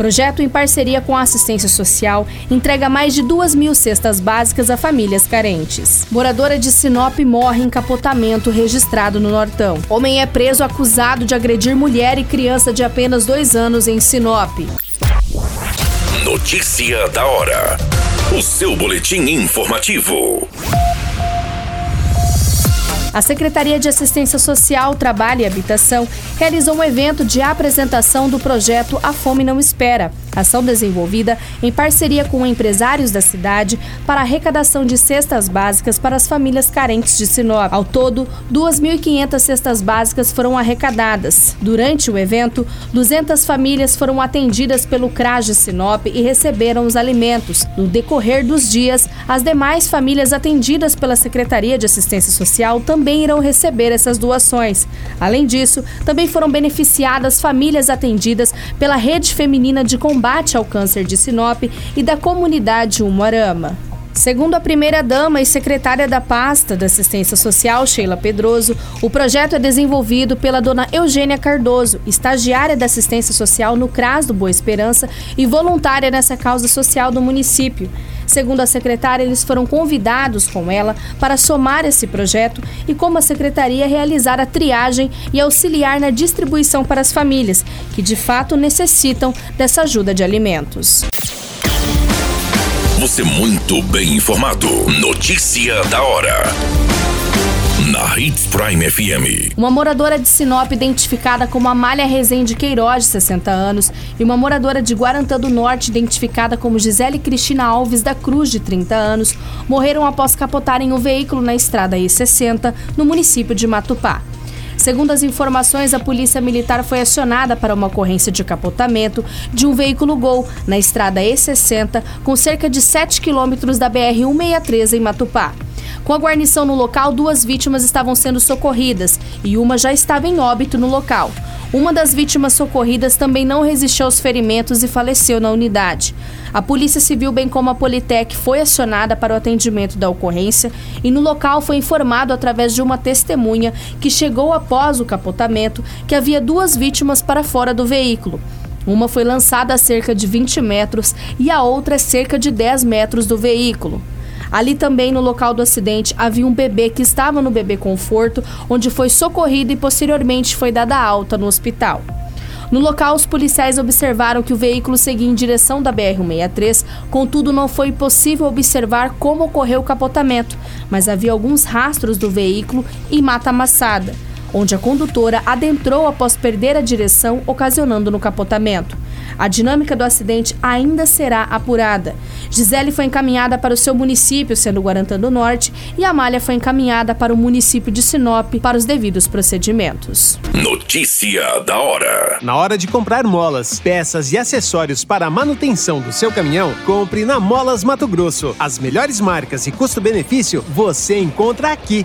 Projeto em parceria com a assistência social entrega mais de duas mil cestas básicas a famílias carentes. Moradora de Sinop morre em capotamento registrado no Nortão. Homem é preso acusado de agredir mulher e criança de apenas dois anos em Sinop. Notícia da hora. O seu boletim informativo. A Secretaria de Assistência Social, Trabalho e Habitação realizou um evento de apresentação do projeto A Fome Não Espera, ação desenvolvida em parceria com empresários da cidade para arrecadação de cestas básicas para as famílias carentes de Sinop. Ao todo, 2.500 cestas básicas foram arrecadadas. Durante o evento, 200 famílias foram atendidas pelo CRAS de Sinop e receberam os alimentos. No decorrer dos dias, as demais famílias atendidas pela Secretaria de Assistência Social também irão receber essas doações. Além disso, também foram beneficiadas famílias atendidas pela Rede Feminina de Combate ao Câncer de Sinop e da comunidade Umuarama. Segundo a primeira-dama e secretária da pasta da Assistência Social, Sheila Pedroso, o projeto é desenvolvido pela dona Eugênia Cardoso, estagiária da Assistência Social no CRAS do Boa Esperança e voluntária nessa causa social do município. Segundo a secretária, eles foram convidados com ela para somar esse projeto e, como a secretaria, realizar a triagem e auxiliar na distribuição para as famílias que de fato necessitam dessa ajuda de alimentos. Você muito bem informado. Notícia da hora na Hits Prime FM. Uma moradora de Sinop identificada como Amália Rezende Queiroz, de 60 anos, e uma moradora de Guarantã do Norte identificada como Gisele Cristina Alves da Cruz, de 30 anos, morreram após capotarem o veículo na estrada I-60, no município de Matupá. Segundo as informações, a Polícia Militar foi acionada para uma ocorrência de capotamento de um veículo Gol na estrada E60, com cerca de 7 quilômetros da BR-163 em Matupá. Com a guarnição no local, duas vítimas estavam sendo socorridas e uma já estava em óbito no local. Uma das vítimas socorridas também não resistiu aos ferimentos e faleceu na unidade. A Polícia Civil, bem como a Politec, foi acionada para o atendimento da ocorrência e no local foi informado através de uma testemunha que chegou após o capotamento que havia duas vítimas para fora do veículo. Uma foi lançada a cerca de 20 metros e a outra a cerca de 10 metros do veículo. Ali também, no local do acidente, havia um bebê que estava no bebê conforto, onde foi socorrido e posteriormente foi dada alta no hospital. No local, os policiais observaram que o veículo seguia em direção da BR-163, contudo, não foi possível observar como ocorreu o capotamento, mas havia alguns rastros do veículo em mata amassada, onde a condutora adentrou após perder a direção, ocasionando no capotamento. A dinâmica do acidente ainda será apurada. Gisele foi encaminhada para o seu município, sendo Guarantã do Norte, e Amália foi encaminhada para o município de Sinop para os devidos procedimentos. Notícia da hora. Na hora de comprar molas, peças e acessórios para a manutenção do seu caminhão, compre na Molas Mato Grosso. As melhores marcas e custo-benefício você encontra aqui.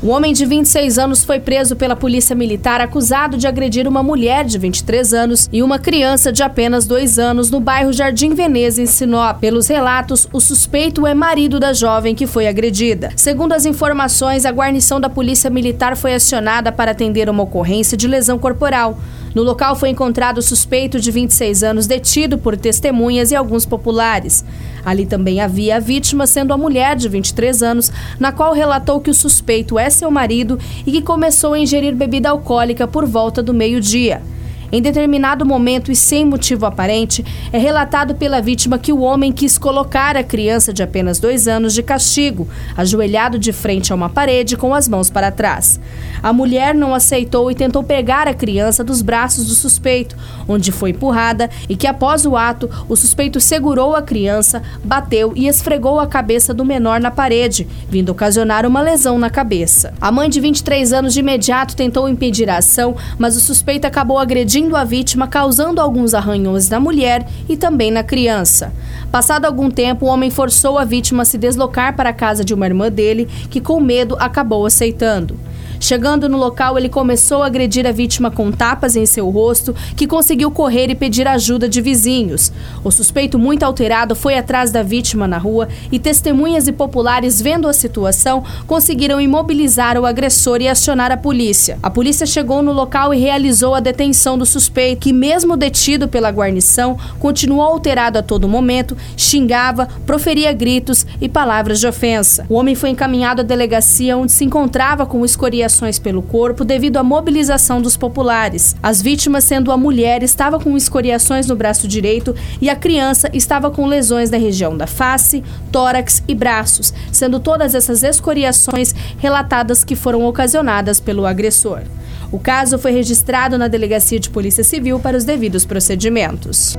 Um homem de 26 anos foi preso pela polícia militar acusado de agredir uma mulher de 23 anos e uma criança de apenas 2 anos no bairro Jardim Veneza, em Sinop. Pelos relatos, o suspeito é marido da jovem que foi agredida. Segundo as informações, a guarnição da polícia militar foi acionada para atender uma ocorrência de lesão corporal. No local foi encontrado o suspeito de 26 anos detido por testemunhas e alguns populares. Ali também havia a vítima, sendo a mulher de 23 anos, na qual relatou que o suspeito é seu marido e que começou a ingerir bebida alcoólica por volta do meio-dia. Em determinado momento e sem motivo aparente, é relatado pela vítima que o homem quis colocar a criança de apenas dois anos de castigo, ajoelhado de frente a uma parede com as mãos para trás. A mulher não aceitou e tentou pegar a criança dos braços do suspeito, onde foi empurrada e que após o ato, o suspeito segurou a criança, bateu e esfregou a cabeça do menor na parede, vindo ocasionar uma lesão na cabeça. A mãe de 23 anos de imediato tentou impedir a ação, mas o suspeito acabou agredindo a vítima, causando alguns arranhões na mulher e também na criança. Passado algum tempo, o homem forçou a vítima a se deslocar para a casa de uma irmã dele, que com medo acabou aceitando. Chegando no local, ele começou a agredir a vítima com tapas em seu rosto, que conseguiu correr e pedir ajuda de vizinhos. O suspeito, muito alterado, foi atrás da vítima na rua e testemunhas e populares, vendo a situação, conseguiram imobilizar o agressor e acionar a polícia. A polícia chegou no local e realizou a detenção do suspeito, que, mesmo detido pela guarnição, continuou alterado a todo momento, xingava, proferia gritos e palavras de ofensa. O homem foi encaminhado à delegacia onde se encontrava com escoriação pelo corpo devido à mobilização dos populares. As vítimas, sendo a mulher, estava com escoriações no braço direito e a criança estava com lesões na região da face, tórax e braços, sendo todas essas escoriações relatadas que foram ocasionadas pelo agressor. O caso foi registrado na Delegacia de Polícia Civil para os devidos procedimentos.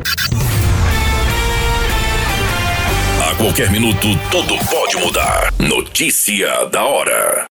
A qualquer minuto, tudo pode mudar. Notícia da hora.